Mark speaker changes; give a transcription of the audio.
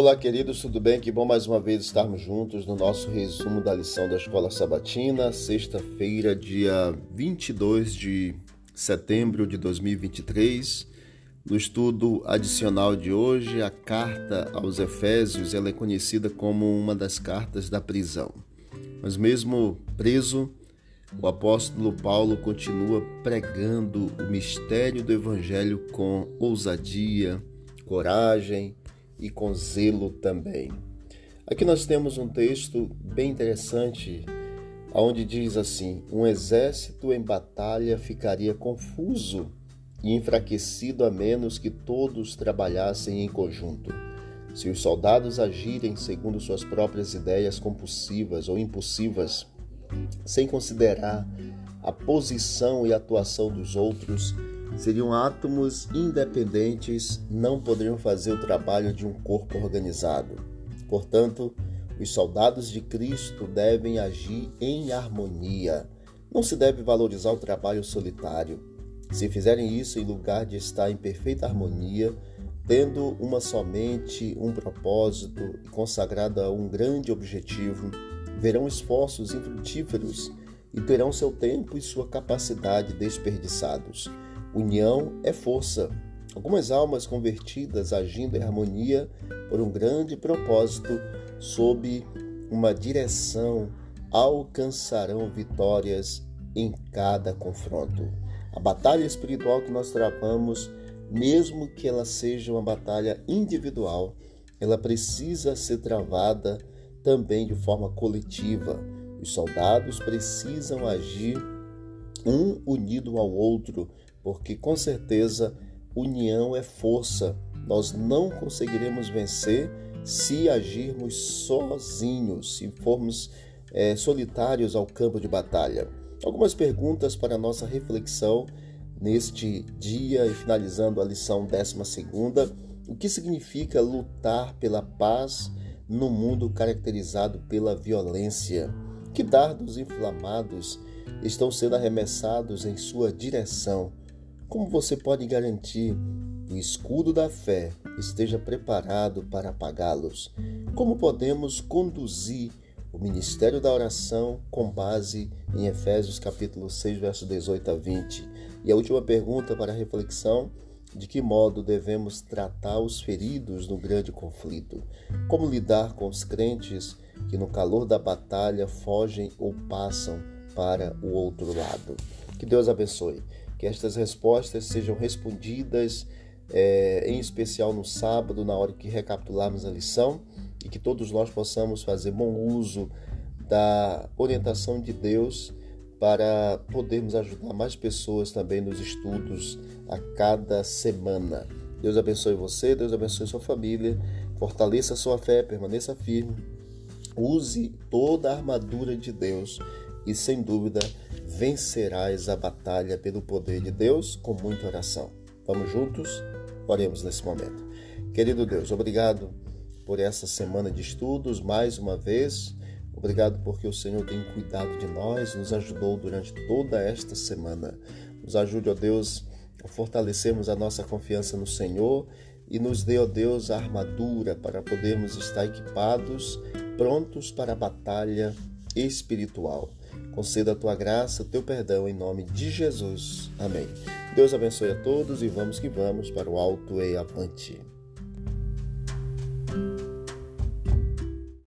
Speaker 1: Olá, queridos, tudo bem? Que bom mais uma vez estarmos juntos no nosso resumo da lição da Escola Sabatina, sexta-feira, dia 22 de setembro de 2023. No estudo adicional de hoje, a carta aos Efésios ela é conhecida como uma das cartas da prisão. Mas mesmo preso, o apóstolo Paulo continua pregando o mistério do evangelho com ousadia, coragem e com zelo também. Aqui nós temos um texto bem interessante, onde diz assim: Um exército em batalha ficaria confuso e enfraquecido a menos que todos trabalhassem em conjunto. Se os soldados agirem segundo suas próprias ideias compulsivas ou impulsivas, sem considerar a posição e atuação dos outros, seriam átomos independentes, não poderiam fazer o trabalho de um corpo organizado. Portanto, os soldados de Cristo devem agir em harmonia. Não se deve valorizar o trabalho solitário. Se fizerem isso em lugar de estar em perfeita harmonia, tendo uma somente um propósito e consagrado a um grande objetivo, verão esforços infrutíferos e terão seu tempo e sua capacidade desperdiçados. União é força. Algumas almas convertidas agindo em harmonia por um grande propósito, sob uma direção, alcançarão vitórias em cada confronto. A batalha espiritual que nós travamos, mesmo que ela seja uma batalha individual, ela precisa ser travada também de forma coletiva. Os soldados precisam agir um unido ao outro, porque com certeza união é força. Nós não conseguiremos vencer se agirmos sozinhos, se formos é, solitários ao campo de batalha. Algumas perguntas para a nossa reflexão neste dia e finalizando a lição 12. O que significa lutar pela paz no mundo caracterizado pela violência? Que dardos inflamados estão sendo arremessados em sua direção? Como você pode garantir o escudo da fé esteja preparado para apagá-los? Como podemos conduzir o ministério da oração com base em Efésios capítulo 6, verso 18 a 20? E a última pergunta para reflexão, de que modo devemos tratar os feridos no grande conflito? Como lidar com os crentes que no calor da batalha fogem ou passam para o outro lado? Que Deus abençoe que estas respostas sejam respondidas, é, em especial no sábado, na hora que recapitularmos a lição, e que todos nós possamos fazer bom uso da orientação de Deus para podermos ajudar mais pessoas também nos estudos a cada semana. Deus abençoe você, Deus abençoe sua família, fortaleça sua fé, permaneça firme, use toda a armadura de Deus e, sem dúvida, vencerás a batalha pelo poder de Deus com muita oração. Vamos juntos? Oremos nesse momento. Querido Deus, obrigado por essa semana de estudos mais uma vez. Obrigado porque o Senhor tem cuidado de nós, nos ajudou durante toda esta semana. Nos ajude, ó Deus, a fortalecermos a nossa confiança no Senhor e nos dê, ó Deus, a armadura para podermos estar equipados, prontos para a batalha espiritual. Conceda a tua graça, teu perdão em nome de Jesus. Amém. Deus abençoe a todos e vamos que vamos para o alto e avante.